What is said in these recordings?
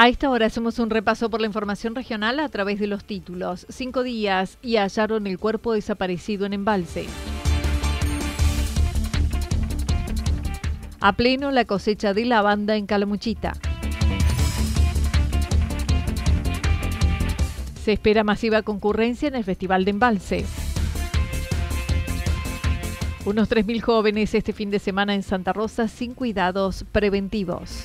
A esta hora hacemos un repaso por la información regional a través de los títulos. Cinco días y hallaron el cuerpo desaparecido en embalse. A pleno la cosecha de lavanda en Calamuchita. Se espera masiva concurrencia en el Festival de Embalse. Unos 3.000 jóvenes este fin de semana en Santa Rosa sin cuidados preventivos.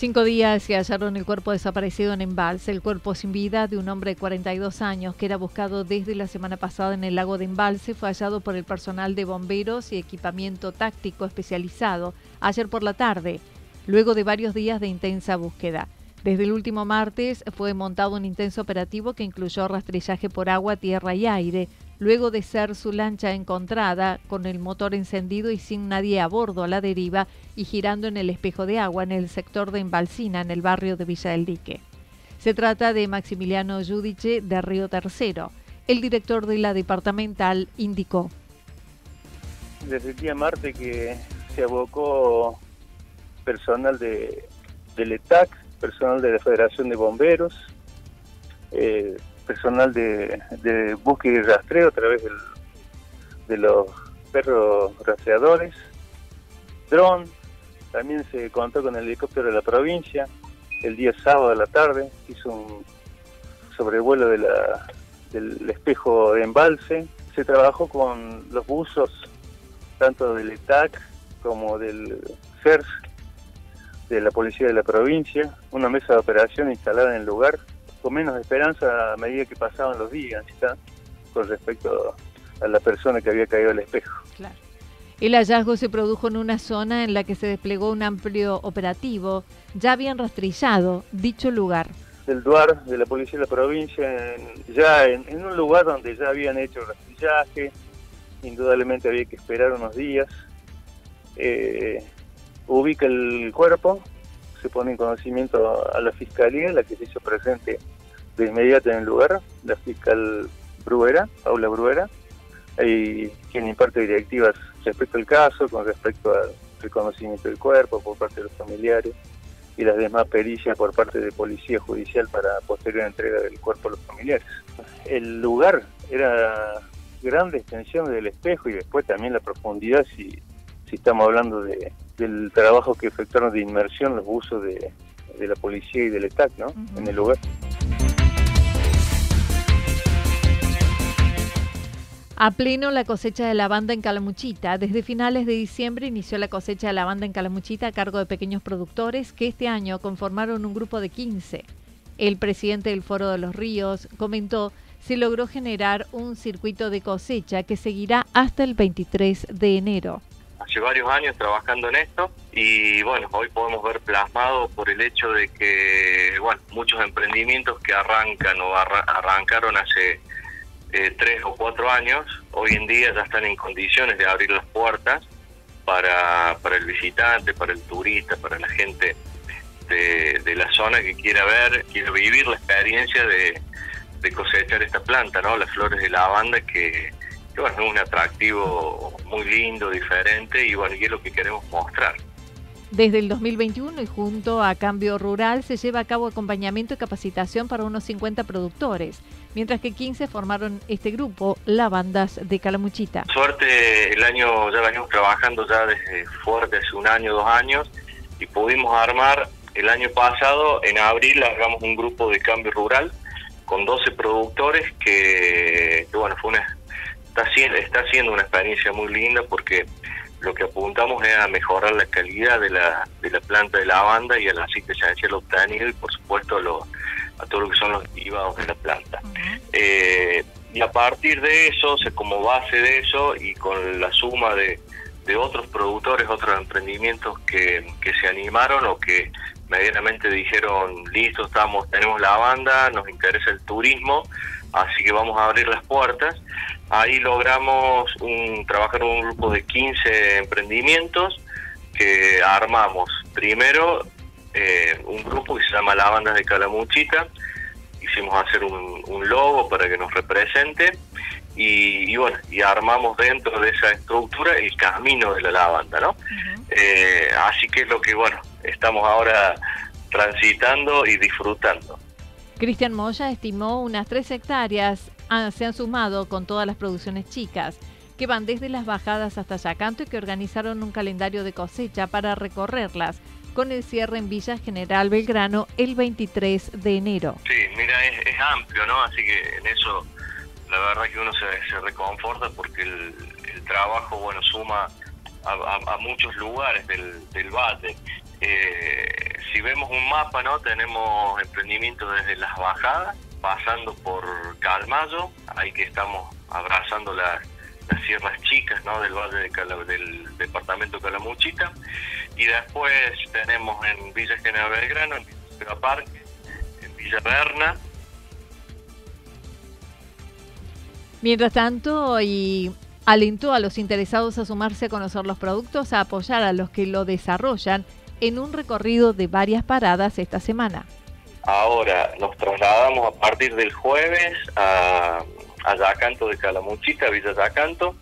Cinco días se hallaron el cuerpo desaparecido en Embalse, el cuerpo sin vida de un hombre de 42 años que era buscado desde la semana pasada en el lago de Embalse fue hallado por el personal de bomberos y equipamiento táctico especializado ayer por la tarde, luego de varios días de intensa búsqueda. Desde el último martes fue montado un intenso operativo que incluyó rastrillaje por agua, tierra y aire, luego de ser su lancha encontrada con el motor encendido y sin nadie a bordo a la deriva y girando en el espejo de agua en el sector de Embalsina, en el barrio de Villa del Dique. Se trata de Maximiliano Judice de Río Tercero. El director de la departamental indicó. Desde el día martes que se abocó personal de, del ETAC, personal de la Federación de Bomberos, eh, personal de, de, búsqueda y rastreo a través del, de los perros rastreadores, dron, también se contó con el helicóptero de la provincia, el día sábado de la tarde, hizo un sobrevuelo del espejo de embalse, se trabajó con los buzos tanto del ETAC como del CERS, de la Policía de la Provincia, una mesa de operación instalada en el lugar, con menos esperanza a medida que pasaban los días, ¿está? con respecto a la persona que había caído al espejo. Claro. El hallazgo se produjo en una zona en la que se desplegó un amplio operativo. Ya habían rastrillado dicho lugar. Del DUAR, de la Policía de la Provincia, ya en, en, un lugar donde ya habían hecho rastrillaje, indudablemente había que esperar unos días. Eh, ubica el cuerpo, se pone en conocimiento a la fiscalía, la que se hizo presente de inmediato en el lugar, la fiscal Bruera, Paula Bruera, y quien imparte directivas respecto al caso, con respecto al reconocimiento del cuerpo por parte de los familiares y las demás pericias por parte de Policía Judicial para posterior entrega del cuerpo a los familiares. El lugar era grande extensión del espejo y después también la profundidad, si, si estamos hablando de, del trabajo que efectuaron de inmersión los buzos de, de la policía y del ETAC ¿no? Uh -huh. en el lugar. A pleno la cosecha de lavanda en Calamuchita. Desde finales de diciembre inició la cosecha de lavanda en Calamuchita a cargo de pequeños productores que este año conformaron un grupo de 15. El presidente del Foro de los Ríos comentó se logró generar un circuito de cosecha que seguirá hasta el 23 de enero. hace varios años trabajando en esto y bueno, hoy podemos ver plasmado por el hecho de que, bueno, muchos emprendimientos que arrancan o arrancaron hace eh, tres o cuatro años, hoy en día ya están en condiciones de abrir las puertas para, para el visitante, para el turista, para la gente de, de la zona que quiera ver, quiera vivir la experiencia de, cosechar esta planta, ¿no? Las flores de lavanda que bueno, es un atractivo muy lindo, diferente y bueno, y lo que queremos mostrar. Desde el 2021 y junto a Cambio Rural se lleva a cabo acompañamiento y capacitación para unos 50 productores, mientras que 15 formaron este grupo, Lavandas de Calamuchita. Suerte, el año ya venimos trabajando ya desde fuerte, hace un año, dos años, y pudimos armar el año pasado, en abril, largamos un grupo de Cambio Rural con 12 productores que, que bueno, fue una está siendo, está siendo una experiencia muy linda porque lo que apuntamos es a mejorar la calidad de la, de la planta de lavanda y al aceite esencial obtenido y por supuesto a, a todo lo que son los derivados de la planta. Eh, y a partir de eso, como base de eso y con la suma de, de otros productores, otros emprendimientos que, que se animaron o que medianamente dijeron, listo, estamos, tenemos la banda, nos interesa el turismo, así que vamos a abrir las puertas. Ahí logramos un, trabajar un grupo de 15 emprendimientos que armamos. Primero, eh, un grupo que se llama La Banda de Calamuchita, hicimos hacer un, logo para que nos represente y, bueno, y armamos dentro de esa estructura el camino de la lavanda, ¿no? Eh, así que es lo que, bueno, estamos ahora transitando y disfrutando. Cristian Moya estimó unas tres hectáreas se han sumado con todas las producciones chicas que van desde las bajadas hasta Yacanto y que organizaron un calendario de cosecha para recorrerlas con el cierre en Villa General Belgrano el 23 de enero. Sí, mira, es, amplio, ¿no? Así que en eso la verdad que uno se, reconforta porque el, trabajo, bueno, suma a, muchos lugares del, del valle. Eh, si vemos un mapa, ¿no? Tenemos emprendimientos desde las bajadas, pasando por Calmayo, ahí que estamos abrazando las sierras chicas, ¿no? Del valle de del departamento Calamuchita, y después tenemos en Villa General Belgrano, en Villa Parque, en Villa Berna. Mientras tanto, y alentó a los interesados a sumarse a conocer los productos, a apoyar a los que lo desarrollan en un recorrido de varias paradas esta semana. Ahora nos trasladamos a partir del jueves a, a Yacanto de Calamuchita, Villa Yacanto.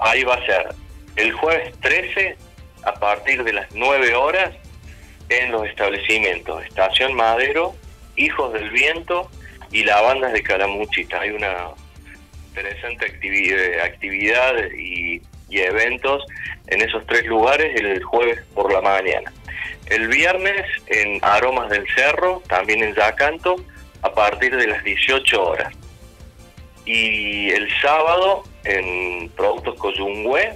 Ahí va a ser el jueves 13 a partir de las 9 horas en los establecimientos Estación Madero, Hijos del Viento y Lavandas de Calamuchita. Hay una interesante actividad, actividad y, y eventos en esos tres lugares el jueves por la mañana. El viernes en Aromas del Cerro, también en Yacanto, a partir de las 18 horas. Y el sábado en Productos Coyungüe,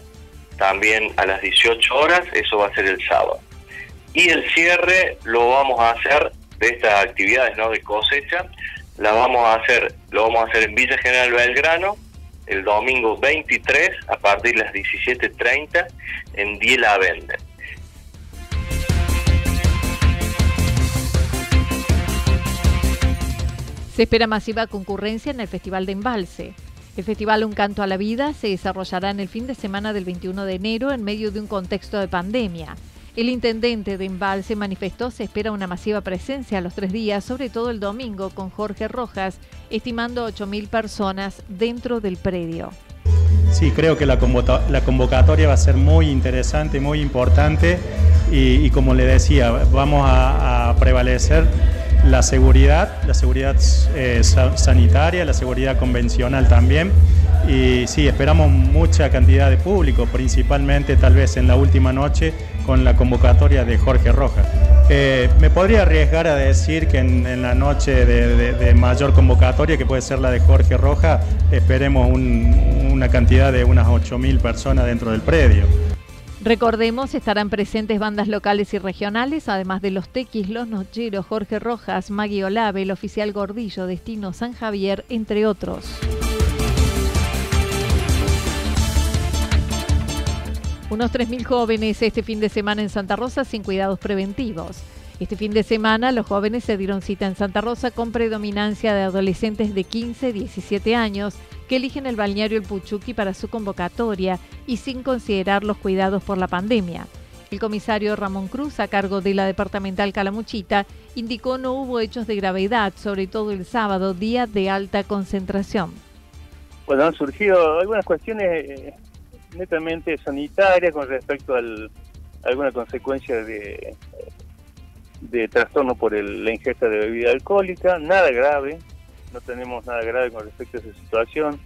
también a las 18 horas, eso va a ser el sábado. Y el cierre lo vamos a hacer de estas actividades ¿no? de cosecha, la vamos a hacer, lo vamos a hacer en Villa General Belgrano, el domingo 23 a partir de las 17.30 en Diela Vende. Se espera masiva concurrencia en el Festival de Embalse. El festival Un Canto a la Vida se desarrollará en el fin de semana del 21 de enero en medio de un contexto de pandemia. El intendente de Embalse manifestó se espera una masiva presencia a los tres días, sobre todo el domingo, con Jorge Rojas, estimando 8.000 personas dentro del predio. Sí, creo que la, convocatoria va a ser muy interesante, muy importante y, como le decía, vamos a prevalecer la seguridad, la seguridad eh, sanitaria, la seguridad convencional también. Y sí, esperamos mucha cantidad de público, principalmente tal vez en la última noche con la convocatoria de Jorge Rojas. Eh, me podría arriesgar a decir que en, la noche de, mayor convocatoria, que puede ser la de Jorge Rojas, esperemos una cantidad de unas 8.000 personas dentro del predio. Recordemos, estarán presentes bandas locales y regionales, además de los Tequis, los Nocheros, Jorge Rojas, Maggie Olave, el oficial Gordillo, Destino San Javier, entre otros. Unos 3.000 jóvenes este fin de semana en Santa Rosa sin cuidados preventivos. Este fin de semana los jóvenes se dieron cita en Santa Rosa con predominancia de adolescentes de 15, 17 años que eligen el balneario El Puchuqui para su convocatoria y sin considerar los cuidados por la pandemia. El comisario Ramón Cruz, a cargo de la departamental Calamuchita, indicó no hubo hechos de gravedad, sobre todo el sábado, día de alta concentración. Bueno, han surgido algunas cuestiones eh, netamente sanitaria con respecto al, a alguna consecuencia de, de trastorno por la ingesta de bebida alcohólica, nada grave, no tenemos nada grave con respecto a esa situación.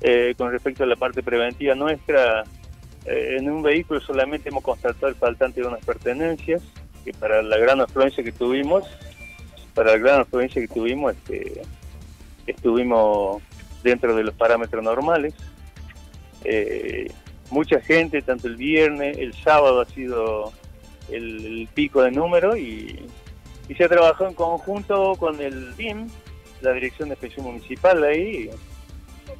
Eh, con respecto a la parte preventiva nuestra, eh, en un vehículo solamente hemos constatado el faltante de unas pertenencias, que para la gran afluencia que tuvimos, para la gran afluencia que tuvimos, este, estuvimos dentro de los parámetros normales. Eh, mucha gente, tanto el viernes, el sábado ha sido el, pico de número y, se ha trabajado en conjunto con el BIM, la Dirección de Expresión Municipal ahí.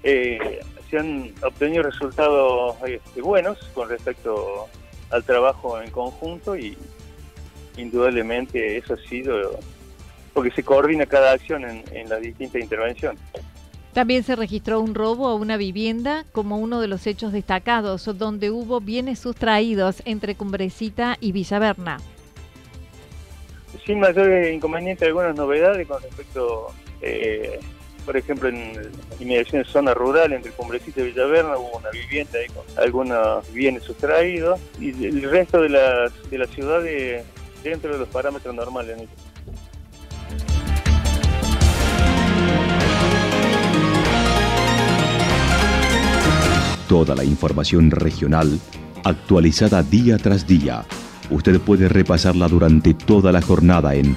Eh, se han obtenido resultados este, buenos con respecto al trabajo en conjunto y indudablemente eso ha sido porque se coordina cada acción en, en las distintas intervenciones. También se registró un robo a una vivienda como uno de los hechos destacados, donde hubo bienes sustraídos entre Cumbrecita y Villaverna. Sin mayor inconveniente, algunas novedades con respecto, eh, por ejemplo, en inmediaciones zona rural entre Cumbrecita y Villaverna hubo una vivienda ahí con algunos bienes sustraídos y el resto de las, de la ciudad dentro de los parámetros normales. Toda la información regional actualizada día tras día. Usted puede repasarla durante toda la jornada en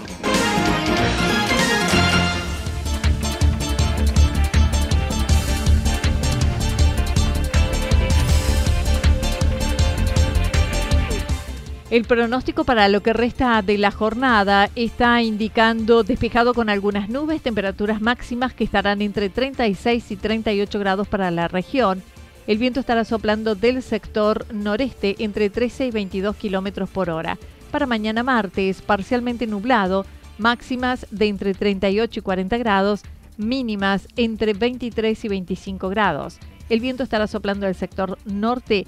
El pronóstico para lo que resta de la jornada está indicando despejado con algunas nubes, temperaturas máximas que estarán entre 36 y 38 grados para la región. El viento estará soplando del sector noreste entre 13 y 22 kilómetros por hora. Para mañana martes, parcialmente nublado, máximas de entre 38 y 40 grados, mínimas entre 23 y 25 grados. El viento estará soplando del sector norte